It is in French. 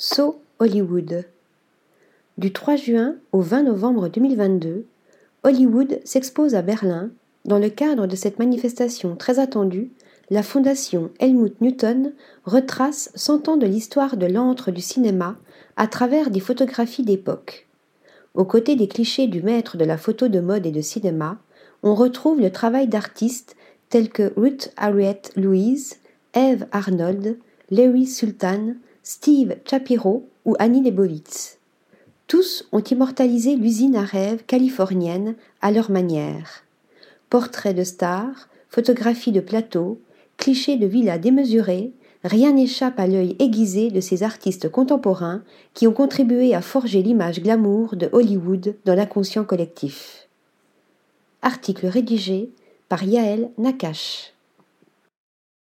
So Hollywood. Du 3 juin au 20 novembre 2022, Hollywood s'expose à Berlin. Dans le cadre de cette manifestation très attendue, la fondation Helmut Newton retrace 100 ans de l'histoire de l'antre du cinéma à travers des photographies d'époque. Aux côtés des clichés du maître de la photo de mode et de cinéma, on retrouve le travail d'artistes tels que Ruth Harriet Louise, Eve Arnold, Larry Sultan, Steve Chapiro ou Annie Leibovitz. Tous ont immortalisé l'usine à rêve californienne à leur manière. Portraits de stars, photographies de plateaux, clichés de villas démesurées, rien n'échappe à l'œil aiguisé de ces artistes contemporains qui ont contribué à forger l'image glamour de Hollywood dans l'inconscient collectif. Article rédigé par Yaël Nakache.